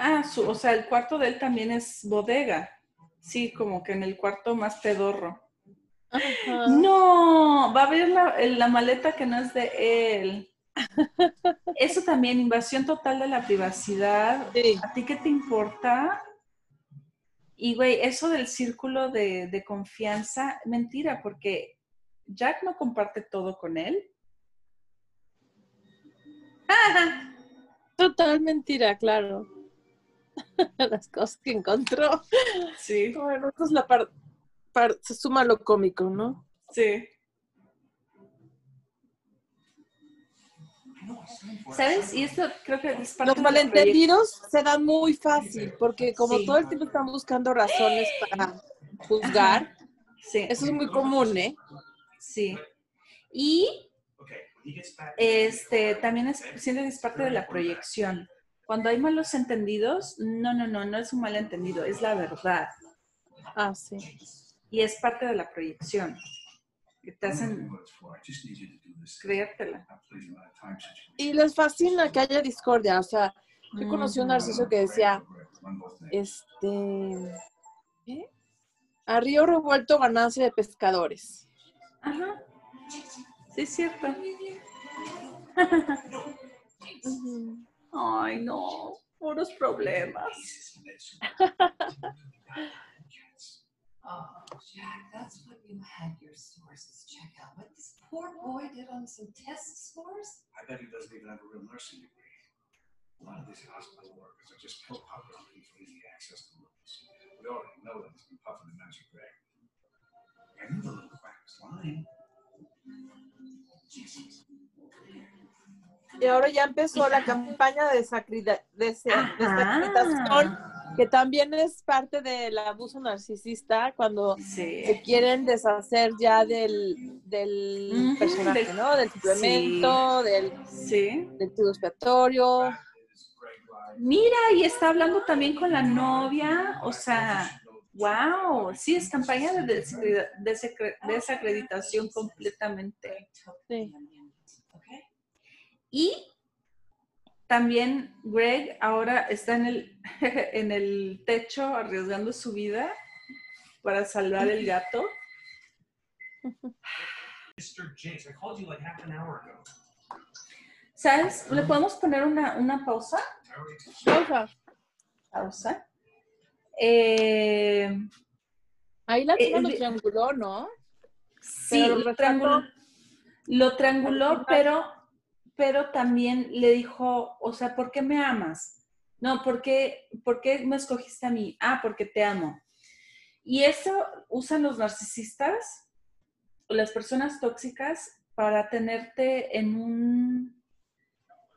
Ah, su, o sea, el cuarto de él también es bodega. Sí, como que en el cuarto más pedorro. No, va a ver la, la maleta que no es de él. Eso también, invasión total de la privacidad. ¿A ti qué te importa? Y, güey, eso del círculo de, de, confianza, mentira, porque Jack no comparte todo con él. Total mentira, claro. Las cosas que encontró. Sí. Bueno, es la parte, se suma lo cómico, ¿no? Sí. ¿Sabes? Y esto creo que es parte Los malentendidos se dan muy fácil, porque como todo el tiempo están buscando razones para juzgar, sí. eso es muy común, ¿eh? Sí. Y este también es, siento que es parte de la proyección. Cuando hay malos entendidos, no, no, no, no es un malentendido, es la verdad. Ah, sí. Y es parte de la proyección que te hacen creértela. Y les fascina que haya discordia. O sea, yo conocí un narciso que decía, este, ¿qué? A río revuelto ganancia de pescadores. Ajá. Sí, es cierto. Ay, no, puros problemas. Oh, Jack, that's what you had your sources check out. What this poor boy did on some test scores? I bet he doesn't even have a real nursing degree. A lot of these hospital workers are just pill poppers looking for easy access to loans. We already know that he's been puffing the magic bag. I knew the little quack was lying. Jesus. Y ahora ya empezó la campaña de desacreditación, que también es parte del abuso narcisista, cuando sí. se quieren deshacer ya del, del uh -huh. personaje, del, ¿no? Del suplemento, sí. del, sí. del tubo expiatorio. Mira, y está hablando también con la novia, o sea, wow, sí, es campaña de desacreditación completamente. Sí. Y también Greg ahora está en el, en el techo arriesgando su vida para salvar el gato. ¿Sabes? ¿Le podemos poner una, una pausa? Pausa. Pausa. Eh, Ahí la eh, lo trianguló, ¿no? Sí, lo trianguló, lo trianguló pero, pero también le dijo, o sea, ¿por qué me amas? No, ¿por qué, ¿por qué me escogiste a mí? Ah, porque te amo. Y eso usan los narcisistas o las personas tóxicas para tenerte en un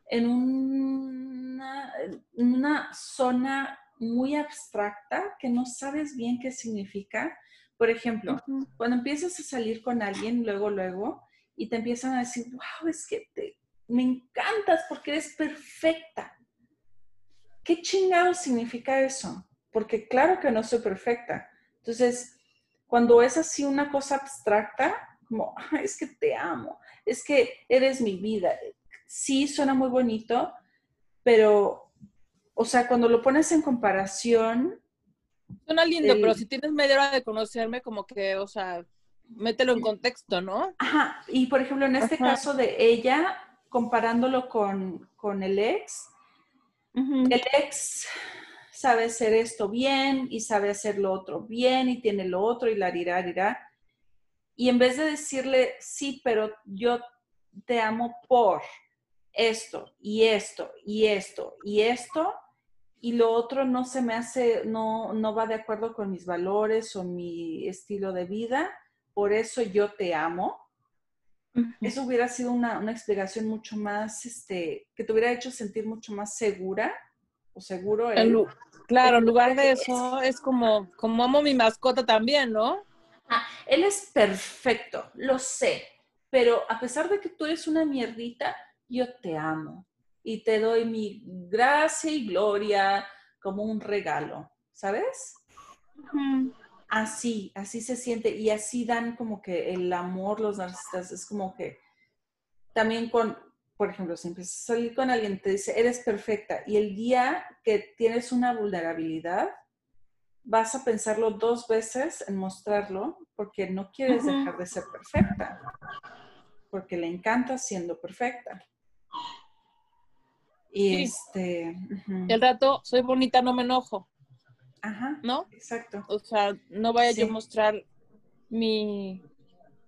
en una, en una zona muy abstracta que no sabes bien qué significa. Por ejemplo, uh -huh. cuando empiezas a salir con alguien, luego, luego, y te empiezan a decir, wow, es que te, me encantas porque eres perfecta. ¿Qué chingado significa eso? Porque claro que no soy perfecta. Entonces, cuando es así una cosa abstracta, como, es que te amo, es que eres mi vida. Sí, suena muy bonito, pero, o sea, cuando lo pones en comparación... Suena lindo, el, pero si tienes media hora de conocerme, como que, o sea, mételo en contexto, ¿no? Ajá, y por ejemplo, en este Ajá. caso de ella, comparándolo con, con el ex, uh -huh. el ex sabe hacer esto bien y sabe hacer lo otro bien y tiene lo otro y la dirá, dirá. Y en vez de decirle, sí, pero yo te amo por esto y esto y esto y esto, y lo otro no se me hace, no, no va de acuerdo con mis valores o mi estilo de vida, por eso yo te amo. Eso hubiera sido una, una explicación mucho más, este, que te hubiera hecho sentir mucho más segura o seguro. Él. lu- claro, en lugar de Es- eso, es como, como amo mi mascota también, ¿no? Ah, él es perfecto, lo sé, pero a pesar de que tú eres una mierdita, yo te amo y te doy mi gracia y gloria como un regalo, ¿sabes? Así, así se siente y así dan como que el amor los narcisistas, es como que también con, por ejemplo, si empiezas a salir con alguien, te dice, eres perfecta y el día que tienes una vulnerabilidad, vas a pensarlo dos veces en mostrarlo porque no quieres dejar de ser perfecta, porque le encanta siendo perfecta. Y Sí. este, al rato, soy bonita, no me enojo, ajá, ¿no? exacto. O sea, no vaya yo a mostrar mi,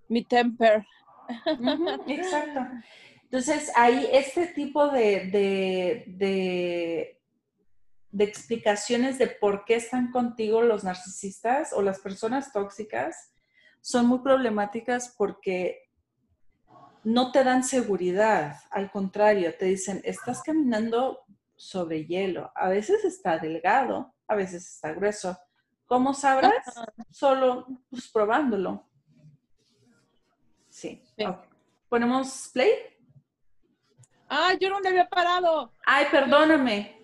mi temper. Exacto. Entonces, ahí este tipo de, de, de, de explicaciones de por qué están contigo los narcisistas o las personas tóxicas son muy problemáticas porque no te dan seguridad. Al contrario, te dicen, estás caminando sobre hielo. A veces está delgado, a veces está grueso. ¿Cómo sabrás? Solo pues, probándolo. Sí. ¿Ponemos play? Ah, yo no le había parado. Ay, perdóname.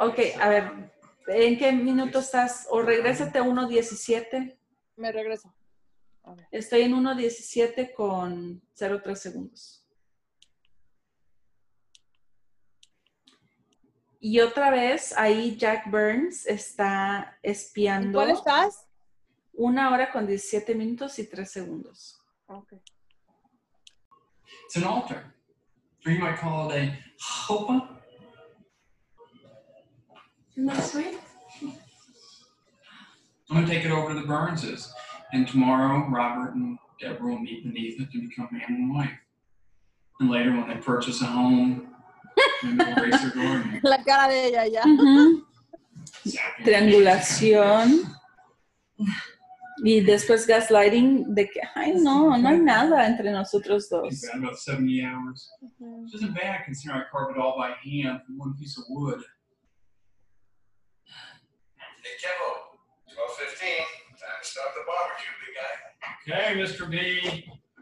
Ok, a ver, ¿en qué minuto estás? O regrésate a 1.17. Me regreso. Estoy en 1.17 con 0.3 segundos. Y otra vez, ahí Jack Burns está ¿En espiando cuál estás? una hora con 17 minutos y 3 segundos. Okay. It's an altar. Or you might call it a chuppah. No, sweet. I'm gonna take it over to the Burnses. And tomorrow, Robert and Deborah will meet beneath it to become man and wife. And later, when they purchase a home, La cara de ella ya. Triangulación. Y después gaslighting de que, ay, no, no hay nada entre nosotros dos. It's been about 70 hours. Which isn't bad considering I carved it all by hand from one piece of wood. Hey, Kimbo, 12:15. Time to start the barbecue, big guy. Okay, Mr. B.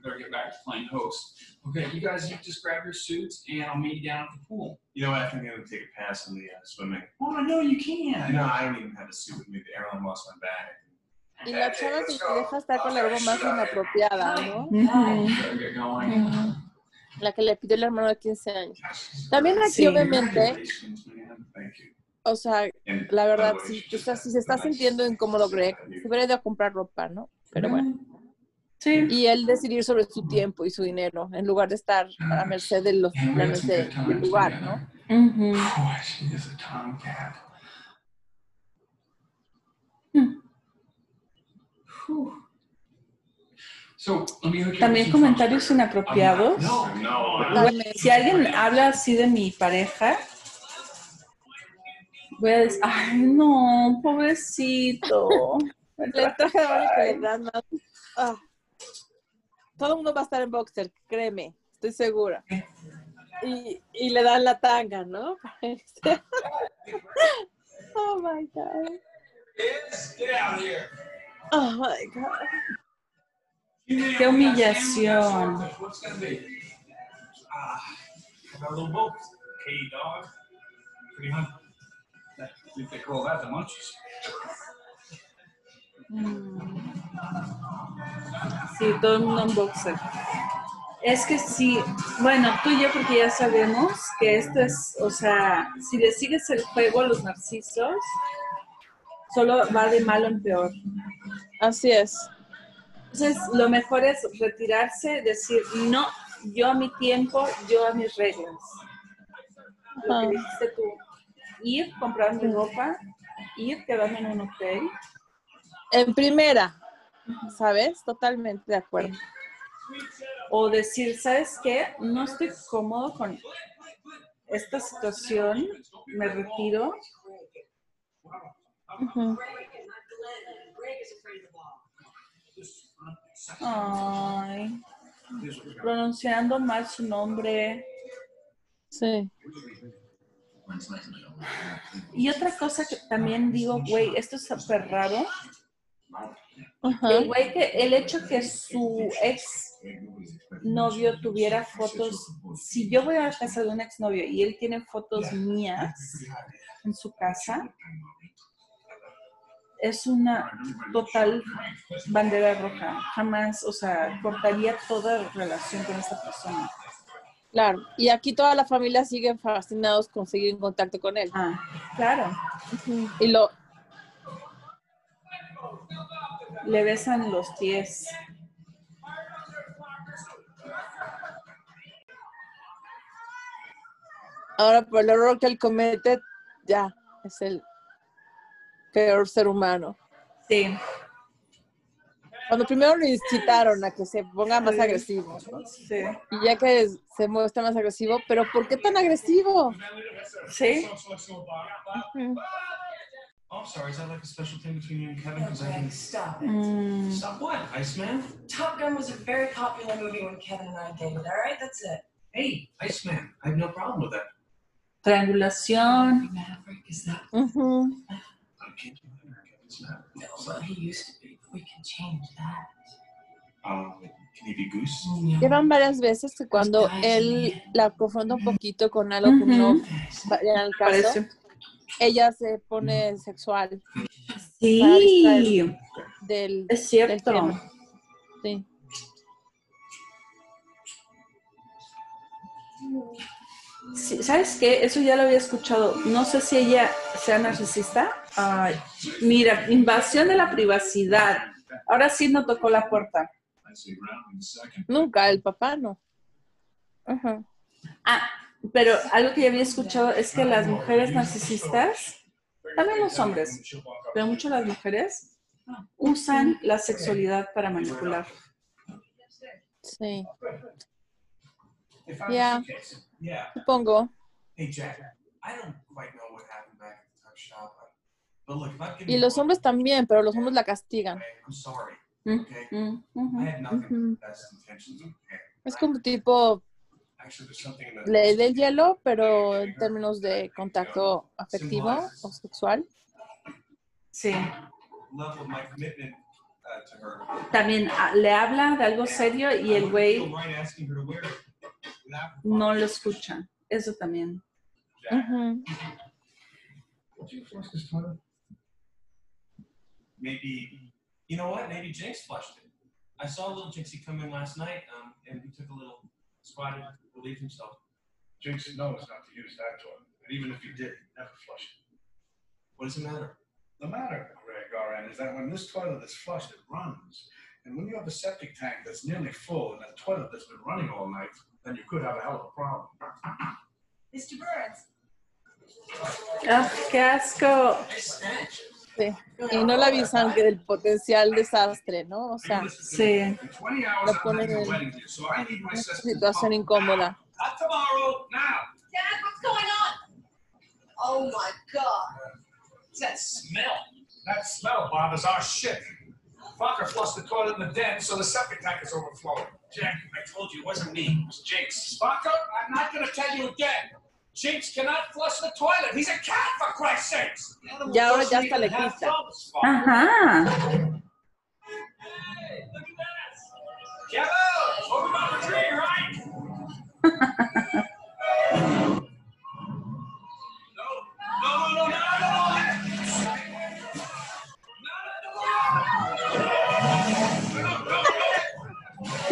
Better get back to playing host. Okay, you guys, you just grab your suits and I'll meet you down at the pool. You know, I think I'm gonna take a pass on the uh, swimming. Oh, no, you can. No, I don't even have a suit with me. The airline lost my bag. Y la chava te deja estar con la ropa más inapropiada, ¿no? La que le pidió el hermano de 15 años. También aquí, Sí. obviamente, o sea, la verdad, si, just estás- si se está sintiendo incómodo Greg, se hubiera ido a comprar ropa, ¿no? Pero bueno. Sí. Y él decidir sobre su tiempo y su dinero, en lugar de estar a merced de los planes de- del lugar. ¿no? Up También comentarios inapropiados. No, no. Bueno, si alguien habla así de mi pareja, voy a decir, ay, no, pobrecito. Traje- de más. Todo el mundo va a estar en boxer, créeme, estoy segura. Y, y le dan la tanga, ¿no? oh my God. Oh my God. Qué humillación. Ah. Mm. Sí, todo el mundo en boxer. Es que sí, bueno, tú y yo porque ya sabemos que esto es, o sea, si le sigues el juego a los narcisos, solo va de malo en peor. Así es. Entonces, lo mejor es retirarse, decir, no, yo a mi tiempo, yo a mis reglas. Lo que dijiste tú, ir, comprar mi ropa, ir, quedarme en un hotel. En primera, ¿sabes? Totalmente de acuerdo. O decir, ¿sabes qué? No estoy cómodo con esta situación, me retiro. Ay. pronunciando mal su nombre. Sí. Y otra cosa que también digo, güey, esto es súper raro. Ajá. El güey que el hecho que su ex novio tuviera fotos, si yo voy a la casa de un exnovio y él tiene fotos mías en su casa, es una total bandera roja. Jamás, o sea, cortaría toda relación con esta persona. Claro. Y aquí toda la familia sigue fascinados con seguir en contacto con él. Ah, claro. Y lo, Le besan los pies. ahora por el error que él comete, ya, es el peor ser humano. Sí. Cuando primero lo incitaron a que se ponga más Sí. agresivo, ¿no? Sí. y ya que se muestra más agresivo, pero ¿por qué tan agresivo? Sí. Oh, I'm sorry, is that like a special thing between you and Kevin? Because I can stop it. Mm, Stop what, Iceman? Top Gun was a very popular movie when Kevin and I dated, all right? That's it. Hey, Iceman, I have no problem with that. triangulación. Maverick, is that? Ujú. I can't do that. Kevin's not. No, well, he used to be, we can change that. Um, can he be Goose? No. Llevan varias veces que cuando él la confronta un poquito con algo que no Ujú. vaya al caso. Ella se pone sexual Sí, del, es del cierto. tema. Sí. Sí, ¿Sabes qué? Eso ya lo había escuchado. No sé si ella sea narcisista. Ay, mira, invasión de la privacidad. Ahora sí no tocó la puerta. Nunca, el papá no. Ajá. Ah, pero algo que ya había escuchado es que las mujeres narcisistas, también los hombres, pero mucho las mujeres, usan la sexualidad para manipular. Sí, If I Yeah. supongo. Hey, Jack, I don't quite know what happened back at the tuck shop, but, but look, if I've given Y los hombres también, pero los hombres la castigan. Mm, mm, I ujú. had nothing Ujú. but best intentions. Okay. Es como tipo ley del hielo, pero en términos de contacto afectivo o sexual. Sí. uh. También ah, le habla de algo serio y el güey no lo escucha. Eso también. This toilet? Maybe, you know what? Maybe Jinx flushed it. I saw little Jinxie come in last night, um, and he took a little squat to relieve himself. Jinx knows not to use that toilet, and even if he did, he'd never flush it. What does it matter? The matter, Greg RN, is that when this toilet is flushed, it runs. And when you have a septic tank that's nearly full and a toilet that's been running all night, then you could have a hell of a problem. Mr. Burns. ¡Ah, qué asco! Sí. Y no le avisan que del potencial desastre, ¿no? O sea, Sí. In 20 hours, Lo ponen en- una situación incómoda. Going? Oh my God. That smell? That smell, Bob, is our shit. Fucker flushed the toilet in the den, so the septic tank is overflowing. Jack, I told you it wasn't me, it was Jinx. Spocker, I'm not gonna tell you again. Jinx cannot flush the toilet. He's a cat, for Christ's sakes. Y ahora ya hasta le quita. Ajá. Kevin, over on the tree, right?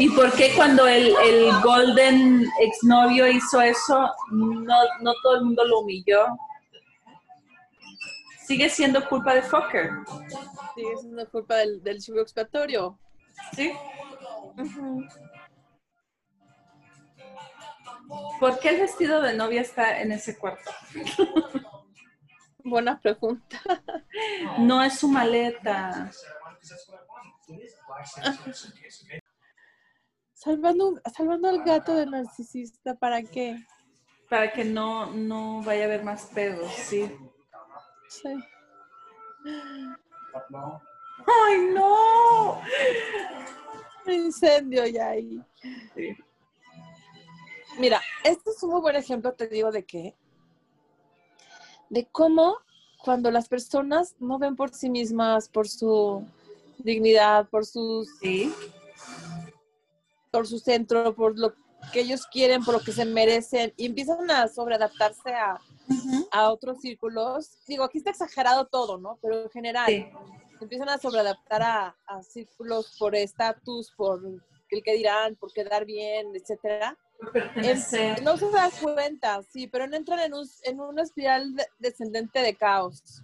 ¿Y por qué cuando el, el Golden exnovio hizo eso, no, no todo el mundo lo humilló? Sigue siendo culpa de Fokker, Sigue siendo culpa del, del chivo expiatorio. ¿sí? ¿Por qué el vestido de novia está en ese cuarto? Buena pregunta. No es su maleta. Salvando, salvando al gato del narcisista, ¿para qué? Para que no, no vaya a haber más pedos, sí. Sí. ¡Ay, no! Un incendio ya ahí. Sí. Mira, este es un muy buen ejemplo, te digo, de qué. De cómo cuando las personas no ven por sí mismas, por su dignidad, por sus Sí, por su centro, por lo que ellos quieren, por lo que se merecen, y empiezan a sobreadaptarse a, a otros círculos. Digo, aquí está exagerado todo, ¿no? Pero en general, sí, empiezan a sobreadaptar a, a círculos por estatus, por el que dirán, por quedar bien, etcétera. no se dan cuenta, sí, pero no entran en, un, en una espiral de- descendente de caos,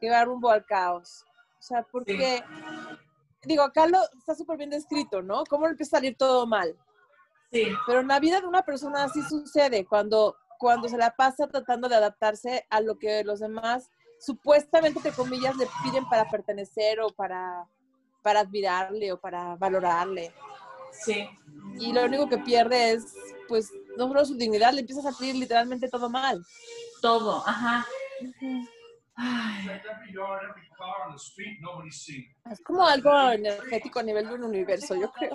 que va rumbo al caos. O sea, porque, digo, acá lo está súper bien descrito, ¿no? Cómo empieza a salir todo mal. Sí, Pero en la vida de una persona así sucede, cuando, cuando se la pasa tratando de adaptarse a lo que los demás, supuestamente, entre comillas, le piden para pertenecer o para, para admirarle o para valorarle. sí, Y lo único que pierde es, pues, no solo su dignidad, le empieza a salir literalmente todo mal. todo, ajá. Ay, Every Es como algo energético a nivel de un universo, yo creo.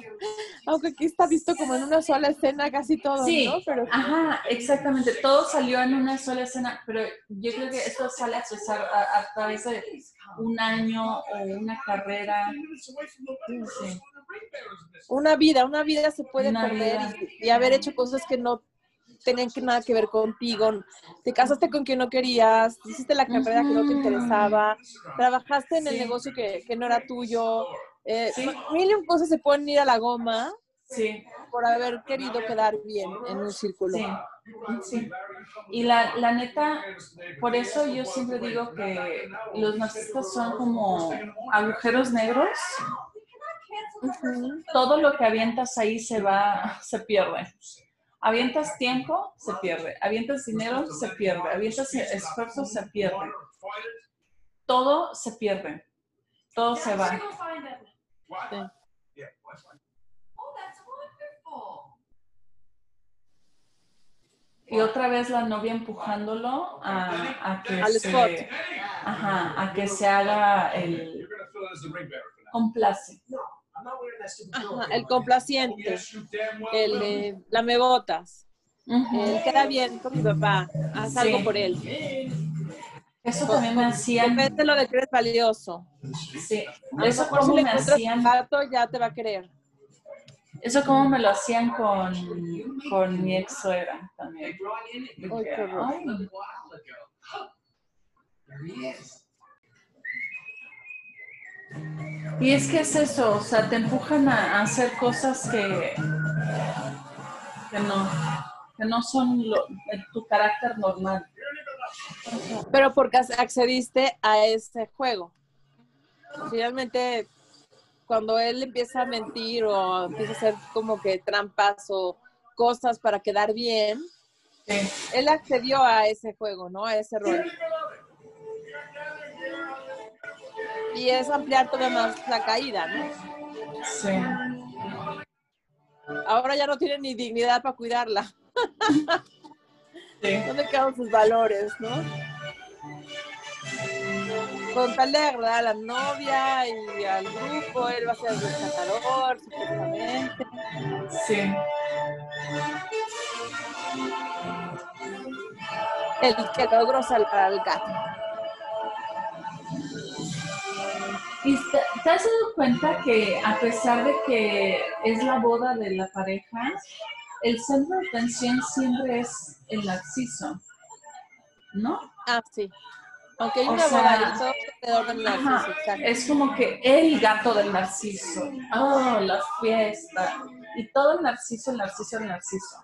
Aunque aquí está visto como en una sola escena casi todo, Sí, ¿no? Pero ajá, exactamente. Todo salió en una sola escena, pero yo creo que esto sale a, pesar- a, a través de un año o una carrera. Sí. una vida, una vida se puede Una perder y, y haber hecho cosas que no tenían que nada que ver contigo. Te casaste con quien no querías, hiciste la carrera que no te interesaba, trabajaste en el negocio que, que no era tuyo. eh, Sí. Mil y un cosas se pueden ir a la goma Sí, por haber querido quedar bien en un círculo. sí. Y la, la neta, por eso yo siempre digo que los narcisistas son como agujeros negros. Todo lo que avientas ahí se va, se pierde. Avientas tiempo, se pierde. Avientas dinero, se pierde. Avientas esfuerzo, se pierde. Todo se pierde. Todo se va. Sí. Oh. Y otra vez la novia empujándolo a, a que Al se, spot. ajá, a que se haga el You're gonna fill in as the ring bearer for now. complace. Ajá, el complaciente, el eh, lamebotas, Ujú. el queda bien con mi papá, haz Sí. algo por él. Eso también me hacían, Depende de lo de que eres valioso. sí, eso si como le me hacían, gato, ya te va a querer. eso como me lo hacían con, con mi ex suegra también. Ay, qué horror. Ay. Y es que es eso, o sea, te empujan a, a hacer cosas que, que no, que no son lo- de tu carácter normal. Pero porque ac- accediste a ese juego. Finalmente, cuando él empieza a mentir o empieza a hacer como que trampas o cosas para quedar bien, Sí, él accedió a ese juego, ¿no? A ese rol. Y es ampliar todavía más la caída, ¿no? sí. Ahora ya no tiene ni dignidad para cuidarla. sí. ¿Dónde quedan sus valores, no? Con tal de agradar a la novia y al grupo, él va a ser el rescatador, supuestamente. Sí, El que logró salvar al gato. ¿Y te, te has dado cuenta que a pesar de que es la boda de la pareja, el centro de atención siempre es el narciso? ¿No? Ah, sí. Aunque hay O una sea, boda alrededor del narciso, Ajá, exacto. es como que el gato del narciso. Oh, la fiesta. Y todo el narciso, el narciso, el narciso.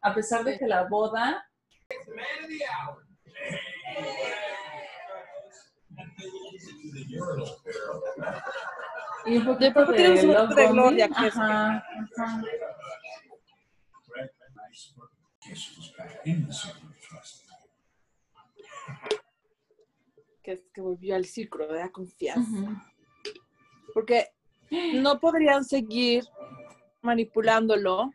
A pesar de que la boda Man of the hour. Y un poquito tiene un de, gloria, que es- Ajá, ajá. Of trust? Que, que volvió al círculo de la confianza. Ujú. Porque no podrían seguir manipulándolo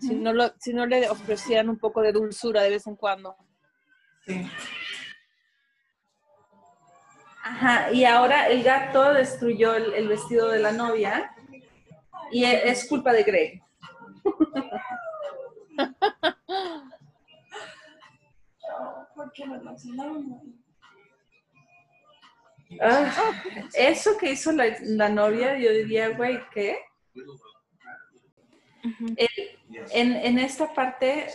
si no, lo, si no le ofrecieran un poco de dulzura de vez en cuando. Sí. Ajá, y ahora el gato destruyó el, vestido de la novia Y e- es culpa de Greg. ¿Por qué me Ah, eso que hizo la, la novia, yo diría, güey, ¿qué? En, en esta parte,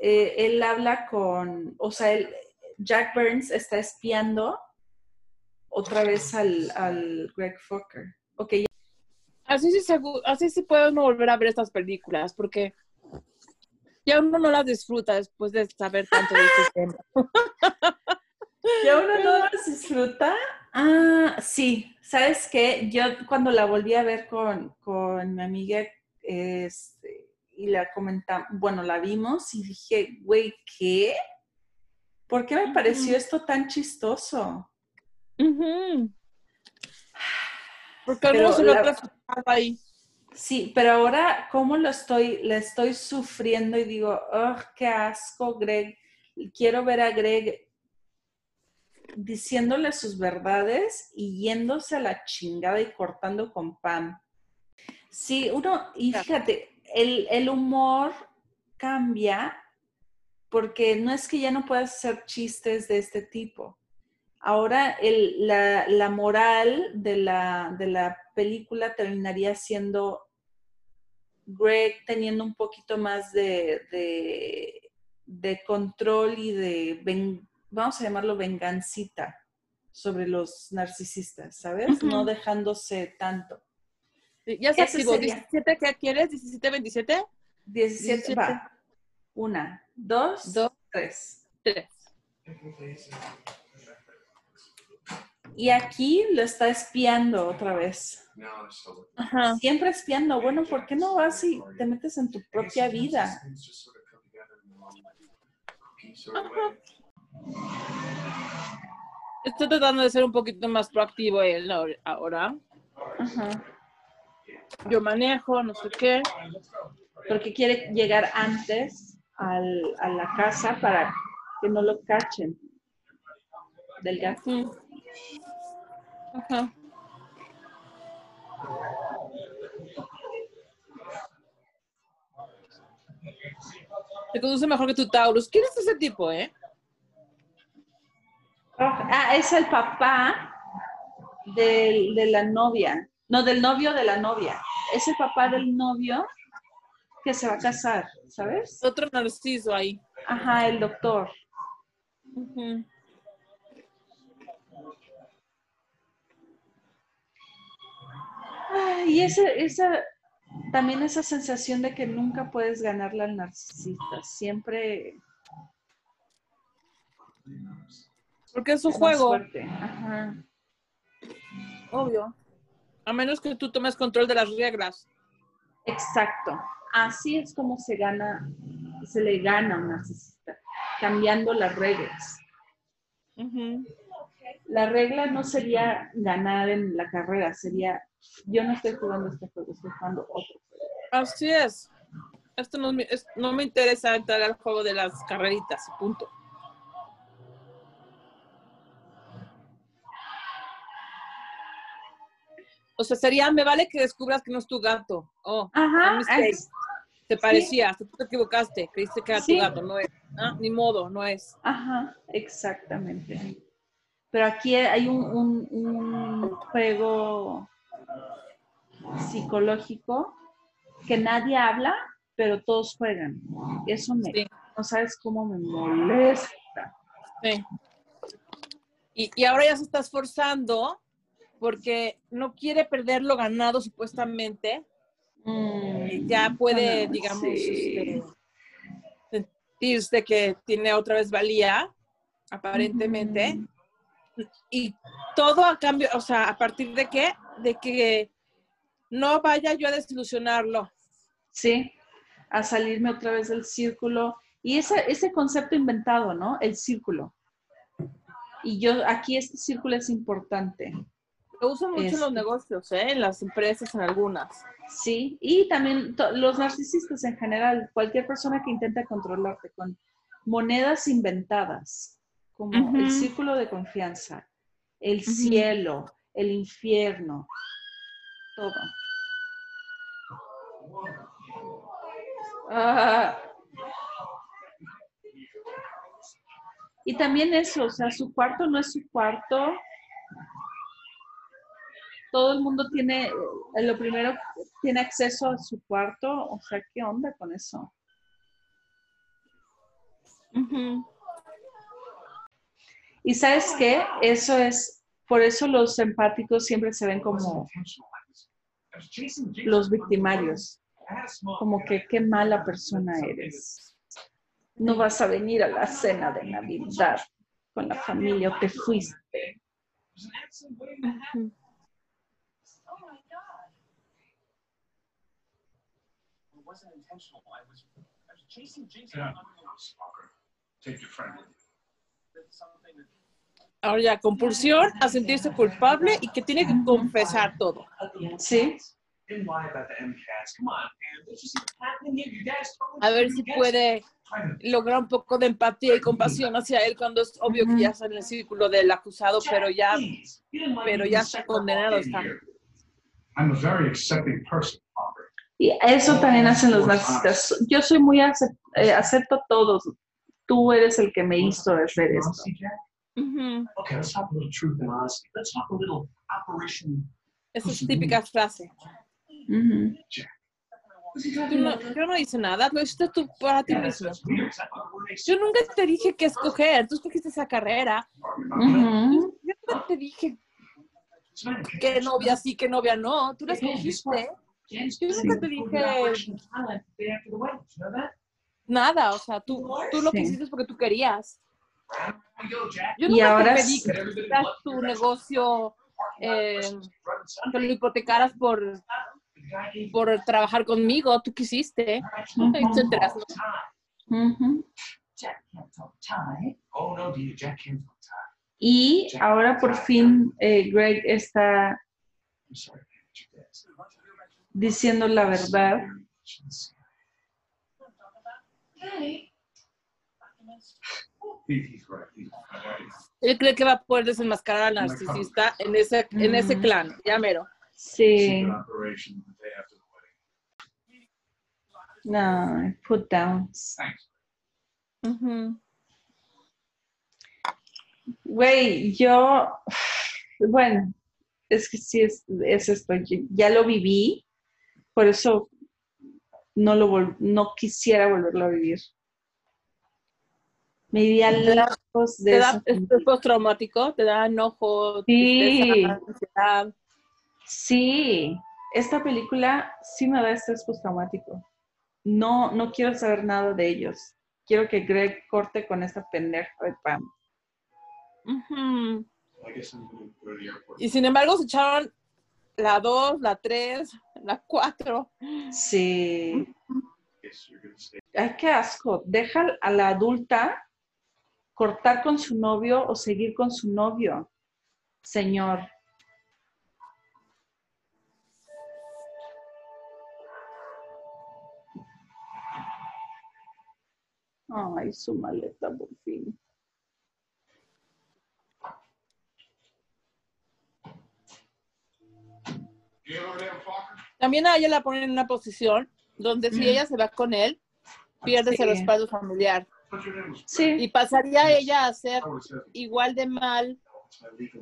eh, él habla con, o sea, él- Jack Burns está espiando otra vez al, al Greg Fokker. Ok, Así sí, segu- así sí puede uno volver a ver estas películas, porque ya uno no las disfruta después de saber tanto de este tema. ¿Ya uno no las disfruta? Ah, sí. ¿Sabes qué? Yo cuando la volví a ver con, con mi amiga este, y la comentamos, bueno, la vimos y dije, güey, ¿qué? ¿Por qué me pareció esto tan chistoso? Ujú. Porque al Pero menos uno la- clasificaba ahí. Sí, pero ahora, ¿cómo lo estoy, le estoy sufriendo y digo, ugh, qué asco, Greg. Quiero ver a Greg diciéndole sus verdades y yéndose a la chingada y cortando con Pam. Sí, uno, y fíjate, el, el humor cambia porque no es que ya no puedas hacer chistes de este tipo. Ahora el- la, la moral de la, de la película terminaría siendo Greg teniendo un poquito más de, de, de control y de, ven- vamos a llamarlo vengancita sobre los narcisistas, ¿sabes? No dejándose tanto. Ya se activó. sería. ¿17 qué quieres? ¿17, 27? 17, 17. va. Una, dos, Dos. tres. 3. Y aquí lo está espiando otra vez. Ajá. Siempre espiando. Bueno, ¿por qué no vas y te metes en tu propia vida? Way. Estoy tratando de ser un poquito más proactivo él ahor- ahora. Ajá. Yo manejo, no sé qué. Porque quiere llegar antes al- a la casa para que no lo cachen del gato. Ajá. Te conoce mejor que tu Taurus. ¿Quién es ese tipo, eh? Ah, es el papá del- de la novia. No, del novio de la novia. Es el papá del novio que se va a casar, ¿sabes? Otro narciso ahí. Ajá, el doctor. Ujú. Ay, Y esa, esa, también esa sensación de que nunca puedes ganarle al narcisista. Siempre Porque es su es juego. Ajá. obvio. A menos que tú tomes control de las reglas. Exacto. Así es como se gana, se le gana a un narcisista, cambiando las reglas. La regla no sería ganar en la carrera, sería yo no estoy jugando este juego, estoy jugando otro juego. Así es. Esto no, me- es- no me interesa entrar al juego de las carreritas, punto. O sea, sería, me vale que descubras que no es tu gato. Oh, Ajá, ex- te parecía, tú te equivocaste, creíste que era Sí. tu gato, no es. Ah, ni modo, no es. ajá, exactamente. Pero aquí hay un, un- un juego psicológico que nadie habla, pero todos juegan. Eso me, Sí. no sabes cómo me molesta. Sí. Y, y ahora ya se está esforzando porque no quiere perder lo ganado supuestamente. Mm, Ya puede, digamos, sí. este, sentirse que tiene otra vez valía, aparentemente. Ujú. Y todo a cambio, o sea, ¿a partir de qué? De que no vaya yo a desilusionarlo. Sí, a salirme otra vez del círculo. Y ese, ese concepto inventado, ¿no? El círculo. Y yo, aquí este círculo es importante, Lo usan mucho en los Este. negocios, ¿eh? en las empresas, en algunas. ¿sí? Y también los narcisistas en general, cualquier persona que intenta controlarte con monedas inventadas, como el círculo de confianza, el cielo, el infierno, todo. Ah. Y también eso, o sea, su cuarto no es su cuarto. Todo el mundo tiene, eh, lo primero, tiene acceso a su cuarto. O sea, ¿qué onda con eso? Y sabes qué? Eso es, por eso los empáticos siempre se ven como los victimarios. Como que qué mala persona eres. No vas a venir a la cena de Navidad con la familia o te fuiste. Yeah, Spocker. Take your friend with you. Ahora ya, compulsión a sentirse culpable y que tiene que confesar todo. ¿Sí? A ver si puede lograr un poco de empatía y compasión hacia él cuando es obvio que ya está en el círculo del acusado, pero ya, pero ya está condenado, está. Y eso también hacen los narcisistas. Yo soy muy, acep- eh, acepto a todos. Tú eres el que me hizo hacer esto. Ujú. Okay, let's talk a little truth and honesty. Let's talk a little Operation. esa es típica frase. Tú no- yo no hice nada, lo hiciste tú para ti mismo. Yo nunca te dije qué escoger, tú escogiste esa carrera. Ujú. Yo nunca te dije qué novia sí, qué novia no, tú la escogiste. Yo nunca te dije-? Nada, o sea, tú, tú lo que hiciste porque tú querías. Yo Y ahora pedí que tu negocio, eh, que lo hipotecaras por, por trabajar conmigo, tú quisiste. no, Jack can't talk Thai. Y ahora por fin eh, Greg está diciendo la verdad. Él cree que va a poder desenmascarar al narcisista en ese, en ese clan, ya mero. Sí. No, put downs. Thanks. Ujú. Güey, yo, bueno, es que sí es, es esto, yo ya lo viví, por eso no lo vol- no quisiera volverlo a vivir. Me da- lejos de Te da postraumático, te da enojo, Sí. tristeza, ansiedad. Sí, esta película sí me da estrés postraumático. No, no quiero saber nada de ellos. Quiero que Greg corte con esta pendeja de Pam. Y sin embargo se echaron la 2, la 3, la 4. Sí. Ay, qué asco. Deja a la adulta cortar con su novio o seguir con su novio. Señor. Ay, su maleta, por fin. También a ella la ponen en una posición donde si ella se va con él, pierde Sí. respaldo familiar. Was Y Sí, pasaría ella a ser have said, igual de mal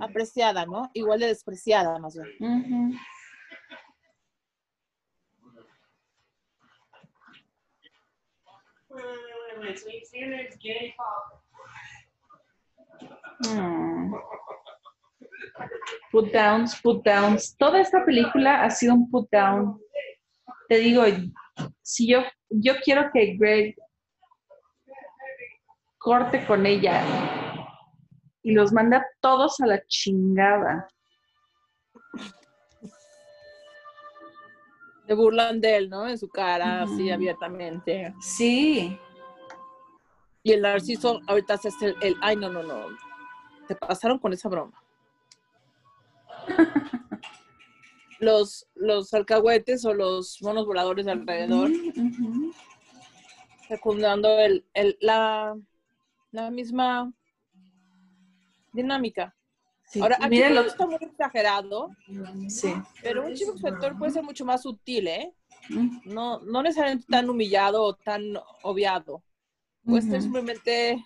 apreciada, ¿no? Igual de despreciada, más bien. Mm. Put downs, put downs. Toda esta película ha sido un put down. Te digo, si yo, yo quiero que Greg corte con ella y los manda todos a la chingada. Se burlan de él, ¿no? En su cara, así abiertamente. Sí, Y el narciso ahorita hace el, el, ay, no, no, no. Te pasaron con esa broma. los, los alcahuetes o los monos voladores de alrededor, Ujú. secundando el, el, la, la misma dinámica. Sí, Ahora, aquí mira lo- está muy exagerado, sí. pero un chico exceptor puede ser mucho más sutil, ¿eh? Mm, no, no necesariamente tan humillado o tan obviado. Puede ser ujú. simplemente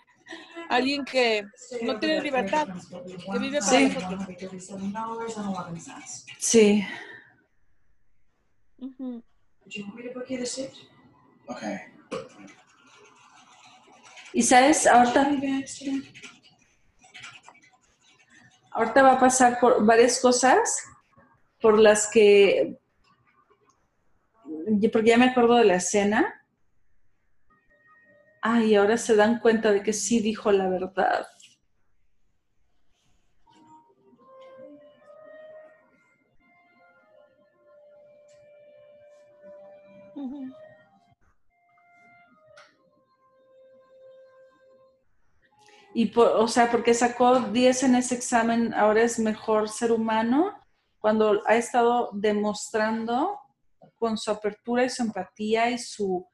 alguien que no tiene libertad, que vive para Sí. nosotros. Sí. Ujú. Okay. Y sabes, ahorita, ahorita va a pasar por varias cosas por las que, porque ya me acuerdo de la escena. Ay, ahora se dan cuenta de que sí dijo la verdad. Y, por, o sea, porque sacó 10 en ese examen, ahora es mejor ser humano, cuando ha estado demostrando con su apertura y su empatía y su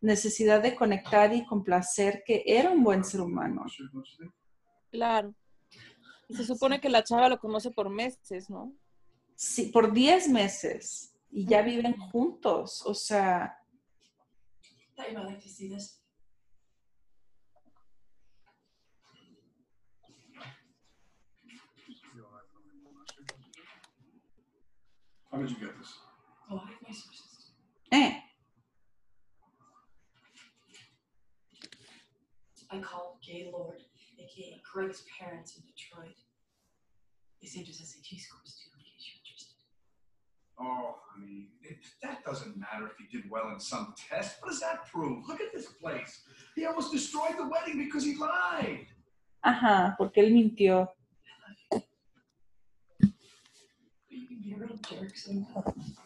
necesidad de conectar y complacer que era un buen ser humano. Claro. Y se supone que la chava lo conoce por meses, ¿no? Sí, por 10 meses y ya viven juntos, o sea, How did you get this? Oh, I have my sources. eh, I called Gaylord, aka Craig's parents in Detroit. They saved his SAT scores too, in case you're interested. Oh, honey, it, that doesn't matter if he did well in some test. What does that prove? Look at this place. He almost destroyed the wedding because he lied. ajá, porque él mintió. You a real jerk sometimes.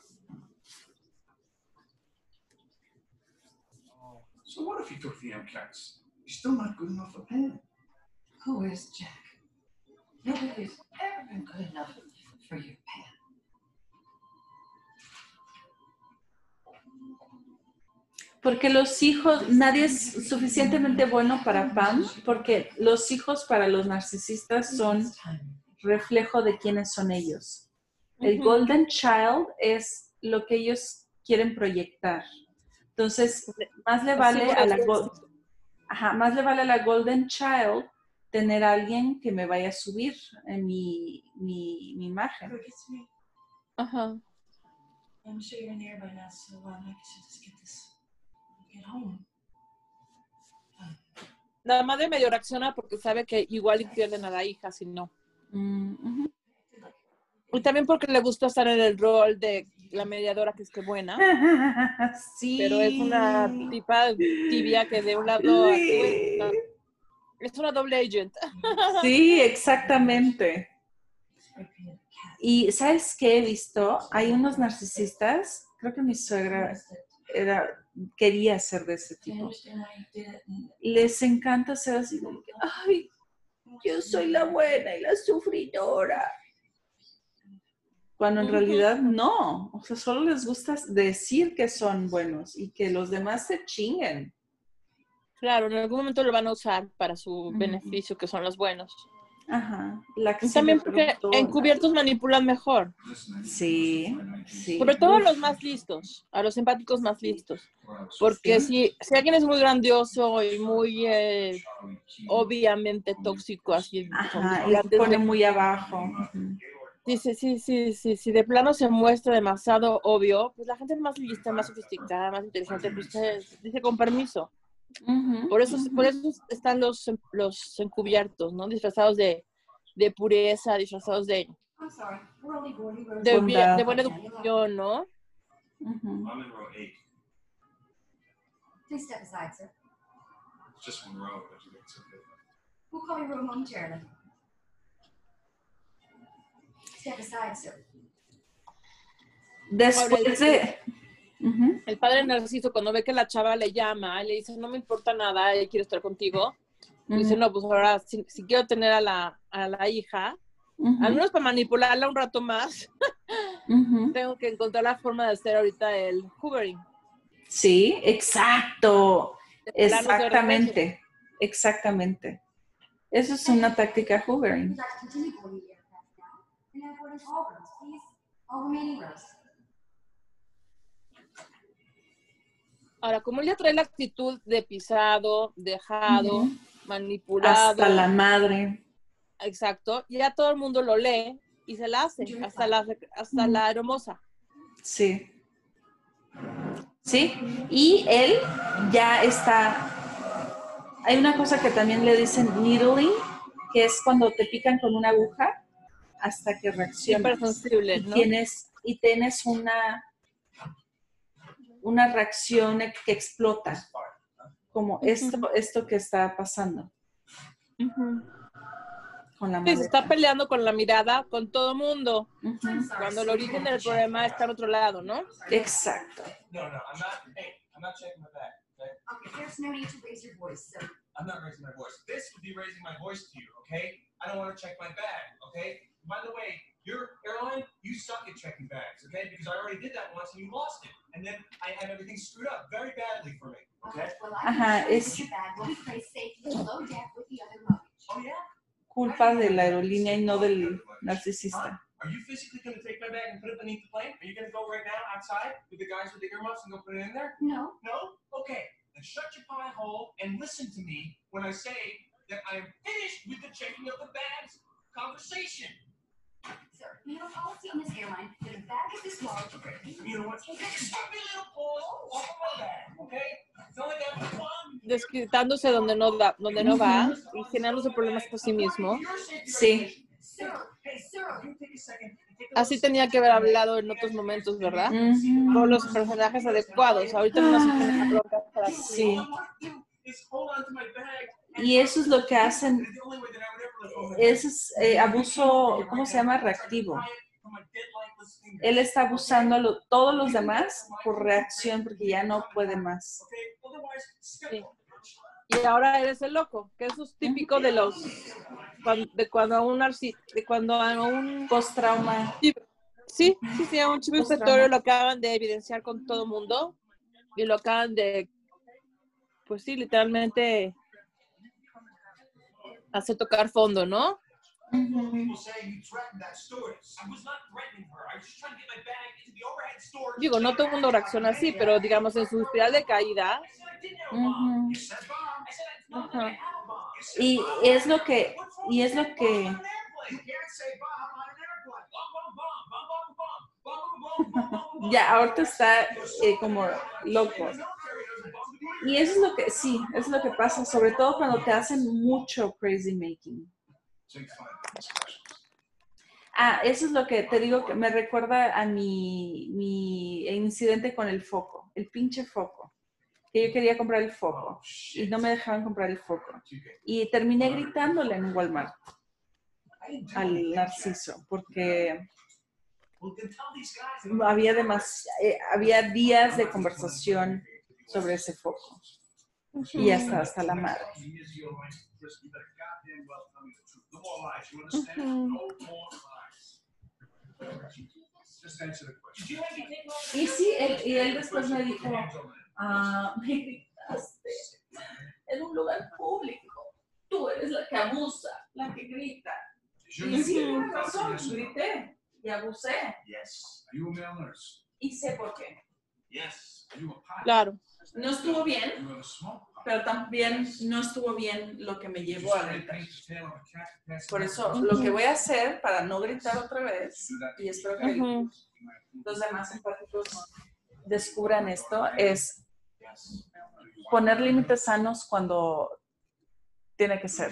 So what if he took the MCATs? He's still not good enough for Penn. Who is Jack? Nobody has ever been good enough for your Pan. Porque los hijos, nadie es suficientemente bueno para Pam, porque los hijos para los narcisistas son reflejo de quiénes son ellos. El. Golden Child es lo que ellos quieren proyectar. Entonces, más le vale a la, Ajá, más le vale a la Golden Child tener a alguien que me vaya a subir en mi, mi, mi imagen. Ajá. I'm sure you're in there by now, so um, I guess I'll just get this. Get home. La madre medio reacciona porque sabe que igual pierden a la hija si no. Mm. Y también porque le gusta estar en el rol de la mediadora que es que buena, sí. pero es una tipa tibia que de un lado a- es una doble agent. Sí, exactamente. Y ¿sabes qué he visto? Hay unos narcisistas, creo que mi suegra era, quería ser de ese tipo. Les encanta ser así como que, ay, yo soy la buena y la sufridora. Cuando en realidad no. O sea, solo les gusta decir que son buenos y que los demás se chinguen. Claro, en algún momento lo van a usar para su beneficio, que son los buenos. Ajá. La que Y también porque encubiertos manipulan mejor. Sí, sí. Sobre todo a los más listos, a los empáticos más listos. Porque si, si alguien es muy grandioso y muy eh, obviamente tóxico, así Ajá, y pone de- muy abajo. Sí, sí, sí, sí, sí, si de plano se muestra demasiado obvio, pues la gente más lista, más sofisticada, más inteligente, pues se- dice con permiso. Ujú. Por eso, por eso están los, los encubiertos, ¿no? Disfrazados de, de pureza, disfrazados de, I'm sorry. We're only Gordy. We're de, de buena educación, ¿no? Ujú. I'm in row eight. Please step aside, sir. Just one row. We'll call your room momentarily. Después de... El padre Narciso, cuando ve que la chava le llama, le dice, no me importa nada, eh, quiero estar contigo. Dice, no, pues ahora, si, si quiero tener a la, a la hija, al menos para manipularla un rato más, tengo que encontrar la forma de hacer ahorita el hoovering. Sí, exacto. Exactamente. Exactamente. Eso es una táctica hoovering. Please. Rows. Ahora, como él ya trae la actitud de pisado, dejado, manipulado, Hasta la madre. exacto, ya todo el mundo lo lee y se la hace, hasta la, hasta la hermosa. Sí. Sí. Y él ya está. Hay una cosa que también le dicen needling, que es cuando te pican con una aguja hasta que reaccionas. Hipersensible, y ¿no? tienes y tienes una una reacción que explota como esto esto que está pasando con la Sí, se está peleando con la mirada con todo mundo, cuando el origen del problema está en otro lado, ¿no? exacto No, no, I'm not. Hey, I'm not checking my bag. Okay? Okay, there's no need to raise your voice, sir. I'm not raising my voice. This would be raising my voice to you. Okay? I don't want to check my bag. Okay? By the way, your airline, you suck at checking bags. Okay? Because I already did that once and you lost it, and then I had everything screwed up very badly for me. Okay? Uh-huh. Well, I Ajá, can assure es- your bag will be safely below deck with the other luggage. Oh yeah. culpa de la aerolínea y no del narcisista Are you physically going to take my bag and put it beneath the plane? Are you going to go right now outside with the guys with the earmuffs and go put it in there? No, No? Okay. Then shut your pie hole and listen to me when I say that I am finished with the checking of the bags conversation. policy on this airline that a bag is this large. You know what? Desquitándose donde no va, donde no va y generándose problemas por sí mismo. Sí. Así tenía que haber hablado en otros momentos, ¿verdad? Mm. Con los personajes adecuados. Ahorita no ah, Sí. Y eso es lo que hacen. Eso es eh, abuso, ¿cómo se llama? Reactivo él está abusando a lo- todos los demás por reacción porque ya no puede más Sí. Y ahora eres el loco, que eso es típico de los de cuando a un de cuando a un post trauma sí, sí, sí, a un chivo expiatorio lo acaban de evidenciar con todo mundo y lo acaban de pues sí, literalmente hacer tocar fondo, ¿no? Digo, no todo mundo reacciona así, pero digamos en su espiral de caída. Y es lo que y es lo que ya ahorita está eh, como loco. Y eso es lo que sí, es lo que pasa, sobre todo cuando te hacen mucho crazy making. Ah, eso es lo que te digo que me recuerda a mi, mi incidente con el foco, el pinche foco. Que yo quería comprar el foco Oh, y no me dejaban comprar el foco. Y terminé gritándole en Walmart al narciso porque había, eh, había días de conversación sobre ese foco. Y ya está hasta la madre. No more lies, you understand? No more lies. Just answer the question. Y sí, él, y él después me dijo, ah, me gritaste en un lugar público. Tú eres la que abusa, la que grita. Y sí, tienes razón, grité y abusé. Yes. Are you a male nurse? Y sé por qué. Claro. No estuvo bien, pero también no estuvo bien lo que me llevó a gritar. Por eso, lo que voy a hacer para no gritar otra vez, y espero que uh -huh. los demás empáticos descubran esto, es poner límites sanos cuando tiene que ser.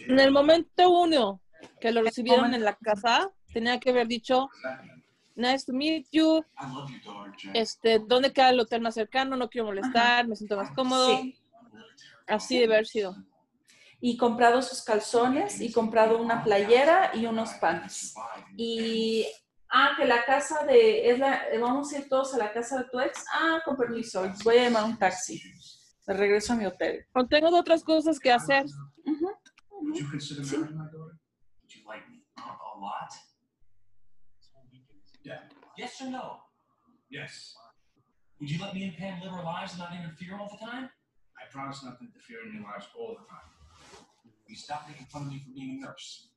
En el momento uno que lo recibieron en la casa, tenía que haber dicho, nice to meet you, I love you, daughter, Jen. este, ¿dónde queda el hotel más cercano? No quiero molestar, me siento más cómodo. Sí. Así debe haber sido. Y comprado sus calzones y comprado una playera y unos pants. Y, ah, que la casa de, es la, vamos a ir todos a la casa de tu ex. Ah, con permiso, voy a llamar un taxi. De regreso a mi hotel. O tengo otras cosas que hacer. Ujú. Would you consider marrying my daughter? Would you like me a, a lot? Yeah. Yes or no? Yes. Would you let me and Pam live our lives and not interfere all the time? I promise not to interfere in your lives all the time. You stop making fun of me for being a nurse.